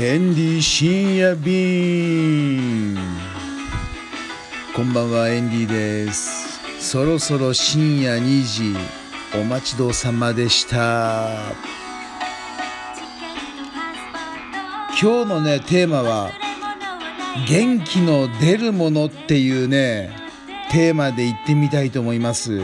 エンディ深夜便こんばんはエンディです。そろそろ深夜2時お待ちどうさまでした。今日のねテーマは元気の出るものっていうねテーマで言ってみたいと思います。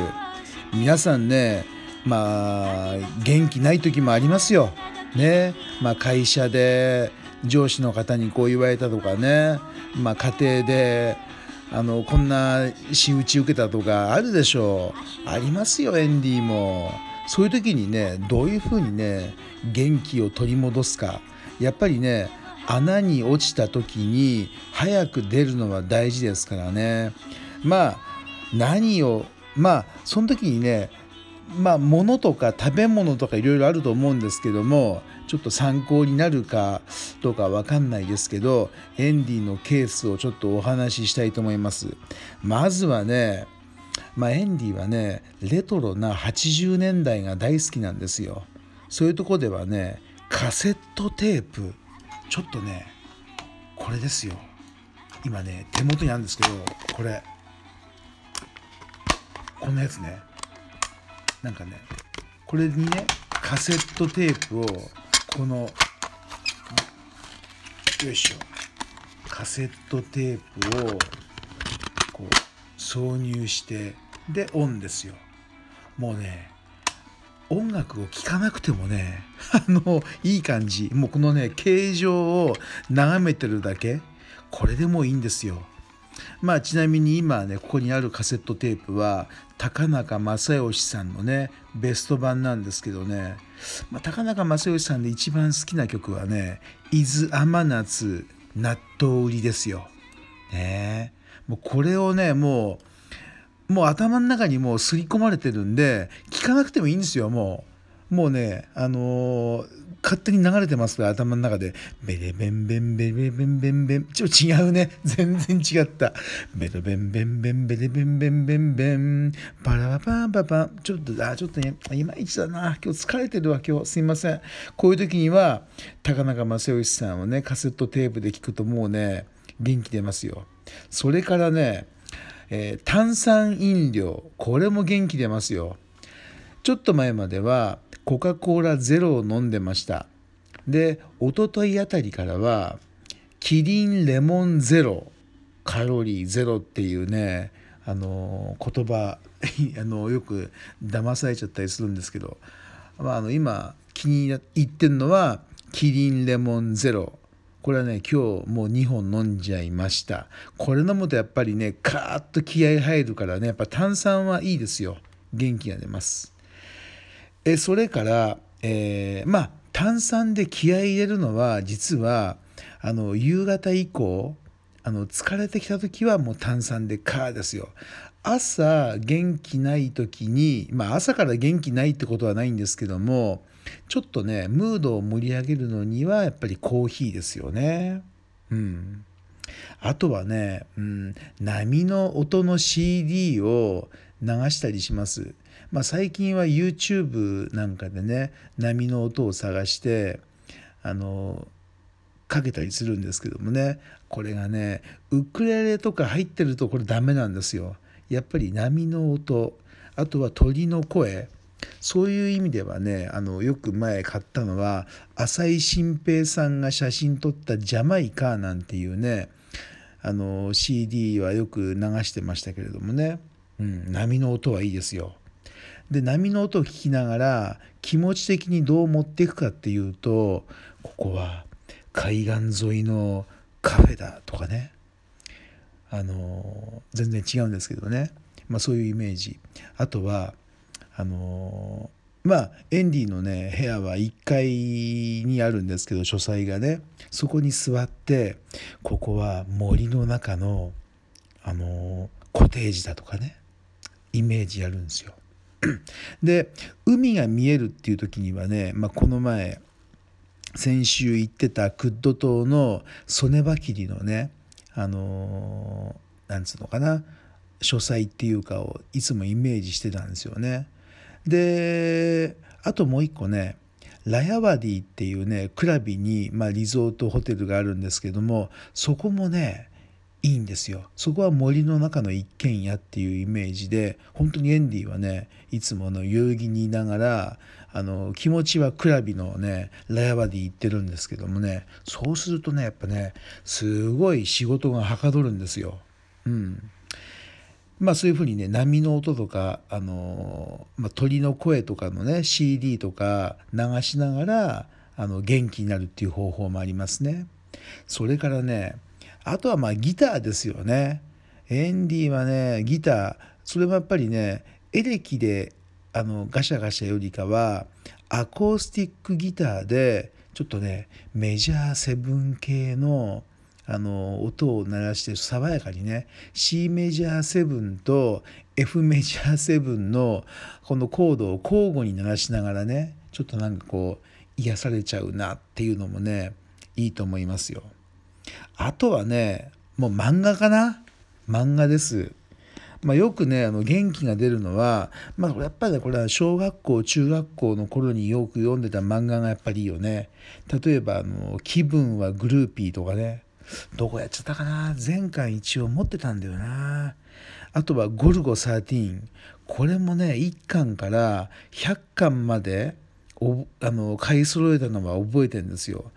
皆さんねまあ元気ない時もありますよ。ね。まあ会社で上司の方にこう言われたとかね。まあ家庭であのこんな仕打ち受けたとかあるでしょう。ありますよエンディも。そういう時にねどういうふうにね元気を取り戻すか。やっぱりね穴に落ちた時に早く出るのは大事ですからね。まあ何をまあその時にねまあ物とか食べ物とかいろいろあると思うんですけどもちょっと参考になるかどうかわかんないですけどエンディのケースをちょっとお話ししたいと思います。まずはねまあ、エンディはねレトロな80年代が大好きなんですよ。そういうとこではねカセットテープちょっとねこれですよ。今ね手元にあるんですけどこれ。こんなやつね。なんかねこれにねカセットテープをこのよいしょ。カセットテープをこう挿入してでオンですよ。もうね音楽を聴かなくてもね あのいい感じ。もうこのね形状を眺めてるだけ。これでもいいんですよ。まあちなみに今ねここにあるカセットテープは高中正義さんのねベスト版なんですけどね、まあ、高中正義さんで一番好きな曲はね「伊豆天夏納豆売り」ですよ。ねもうこれをねもうもう頭の中にもう刷り込まれてるんで聞かなくてもいいんですよもう。もうねあのー勝手に流れてますから頭の中で。ベレベンベンベレベンベンベン。ちょっと違うね。全然違った。ベレベンベンベンベレベンベンベンベン。パラパパンパパンちょっとあちょっとねいまいちだな。今日疲れてるわ今日。すいません。こういう時には高中正義さんをねカセットテープで聞くともうね元気出ますよ。それからね、えー、炭酸飲料。これも元気出ますよ。ちょっと前まではコカ・コーラゼロを飲んでました。で一昨日あたりからはキリンレモンゼロカロリーゼロっていうねあの言葉 あのよく騙されちゃったりするんですけど、まあ、あの今気に入ってるのはキリンレモンゼロ。これはね今日もう2本飲んじゃいました。これ飲むとやっぱりねカーッと気合入るからねやっぱ炭酸はいいですよ。元気が出ます。えそれから、えー、まあ炭酸で気合い入れるのは実はあの夕方以降あの疲れてきた時はもう炭酸でカーですよ。朝元気ない時にまあ朝から元気ないってことはないんですけどもちょっとねムードを盛り上げるのにはやっぱりコーヒーですよね。うん。あとはね、うん、波の音の CD を流したりします。まあ、最近は YouTube なんかでね波の音を探してあのかけたりするんですけどもねこれがねウクレレとか入ってるとこれダメなんですよ。やっぱり波の音あとは鳥の声そういう意味ではねあのよく前買ったのは浅井新平さんが写真撮った「ジャマイカ」なんていうねあの CD はよく流してましたけれどもね、うん、波の音はいいですよ。で波の音を聞きながら気持ち的にどう持っていくかっていうとここは海岸沿いのカフェだとかね。あの全然違うんですけどね、まあ、そういうイメージ。あとはあのまあエンディのね部屋は1階にあるんですけど書斎がね。そこに座ってここは森の中のあのコテージだとかね。イメージやるんですよ。で海が見えるっていう時にはね、まあ、この前先週行ってたクッド島の曽根バキリのねあのー、なんつうのかな書斎っていうかをいつもイメージしてたんですよね。であともう一個ねラヤワディっていうねクラビに、まあ、リゾートホテルがあるんですけどもそこもねいいんですよそこは森の中の一軒家っていうイメージで本当にエンディはねいつもの代々木にいながらあの気持ちはクラビのねラヤバディ行ってるんですけどもねそうするとねやっぱねすごい仕事がはかどるんですよ。うんまあそういうふうにね波の音とかあの、まあ、鳥の声とかのね CD とか流しながらあの元気になるっていう方法もありますね。それからねあとはまあギターですよね。エンディはねギターそれもやっぱりねエレキであのガシャガシャよりかはアコースティックギターでちょっとねメジャーセブン系のあの音を鳴らして爽やかにね C メジャーセブンと F メジャーセブンのこのコードを交互に鳴らしながらねちょっとなんかこう癒されちゃうなっていうのもねいいと思いますよ。あとはねもう漫画かな？漫画です。まあ、よくねあの元気が出るのは、まあ、やっぱりねこれは小学校中学校の頃によく読んでた漫画がやっぱりいいよね。例えばあの「気分はグルーピー」とかねどこやっちゃったかな？前回一応持ってたんだよな。あとは「ゴルゴ13」これもね1巻から100巻までおあの買い揃えたのは覚えてるんですよ。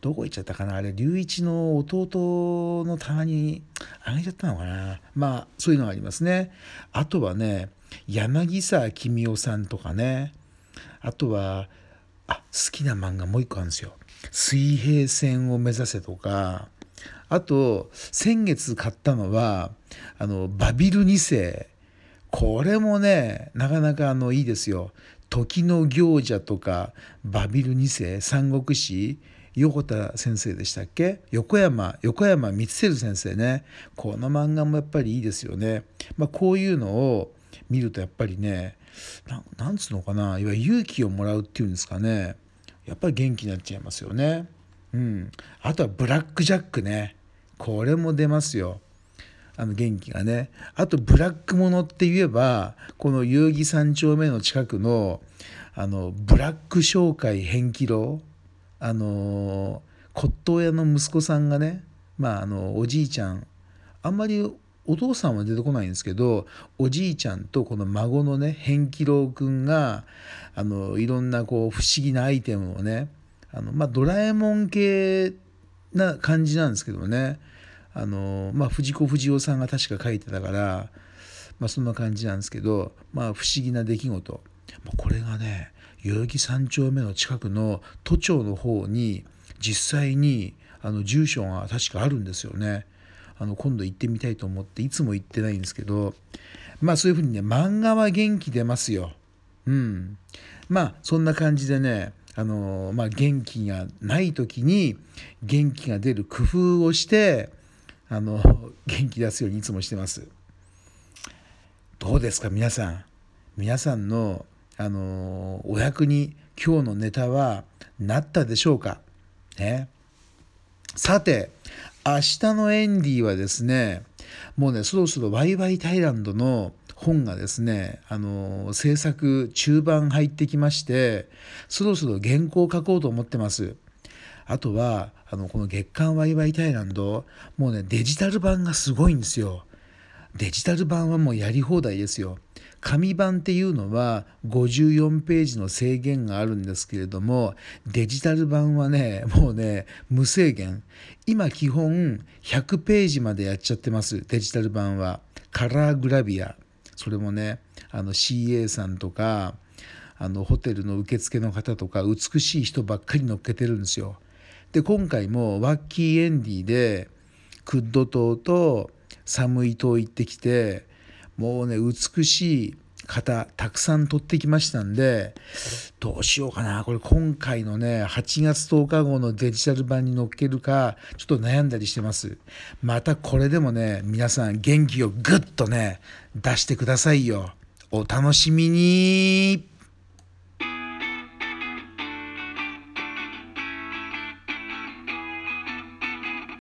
どこ行っちゃったかな？あれ龍一の弟の棚にあげちゃったのかな？まあそういうのがありますね。あとはね柳沢君夫さんとかねあとはあ好きな漫画もう一個あるんですよ。水平線を目指せとかあと先月買ったのはあのバビル2世これもねなかなかあのいいですよ。時の行者とかバビル2世三国志横田先生でしたっけ？横山横山光輝先生ねこの漫画もやっぱりいいですよね。まあ、こういうのを見るとやっぱりねなんつうのかな？いわゆる勇気をもらうっていうんですかねやっぱり元気になっちゃいますよね。うん、あとはブラック・ジャックねこれも出ますよ。あの元気がね。あとブラックものって言えばこの遊戯三丁目の近くのあのブラック商会変気楼。あの骨董屋の息子さんがねまああのおじいちゃん。あんまりお父さんは出てこないんですけどおじいちゃんとこの孫のね変気郎くんがあのいろんなこう不思議なアイテムをねあの、まあ、ドラえもん系な感じなんですけどもね。あのまあ藤子不二雄さんが確か書いてたから、まあ、そんな感じなんですけど、まあ、不思議な出来事これがね代々木三丁目の近くの都庁の方に実際にあの住所が確かあるんですよね。あの今度行ってみたいと思っていつも行ってないんですけどまあそういうふうにね漫画は元気出ますよ。うん。まあそんな感じでねあのまあ、元気がない時に元気が出る工夫をしてあの元気出すようにいつもしてます。どうですか皆さん皆さんのあのお役に今日のネタはなったでしょうか、ね、さて明日のエンディはですねもうねそろそろワイワイタイランドの本がですねあの制作中盤入ってきましてそろそろ原稿を書こうと思ってます。あとはあのこの月刊ワイワイタイランドもうねデジタル版がすごいんですよ。デジタル版はもうやり放題ですよ。紙版っていうのは54ページの制限があるんですけれどもデジタル版はねもうね無制限今基本100ページまでやっちゃってますデジタル版はカラーグラビアそれもねあの CA さんとかあのホテルの受付の方とか美しい人ばっかり乗っけてるんですよで今回もワッキーエンディでクッド島と寒い島行ってきてもうね美しい方たくさん取ってきましたんでどうしようかな。これ今回のね8月10日号のデジタル版に載っけるかちょっと悩んだりしてます。またこれでもね皆さん元気をグッとね出してくださいよ。お楽しみに。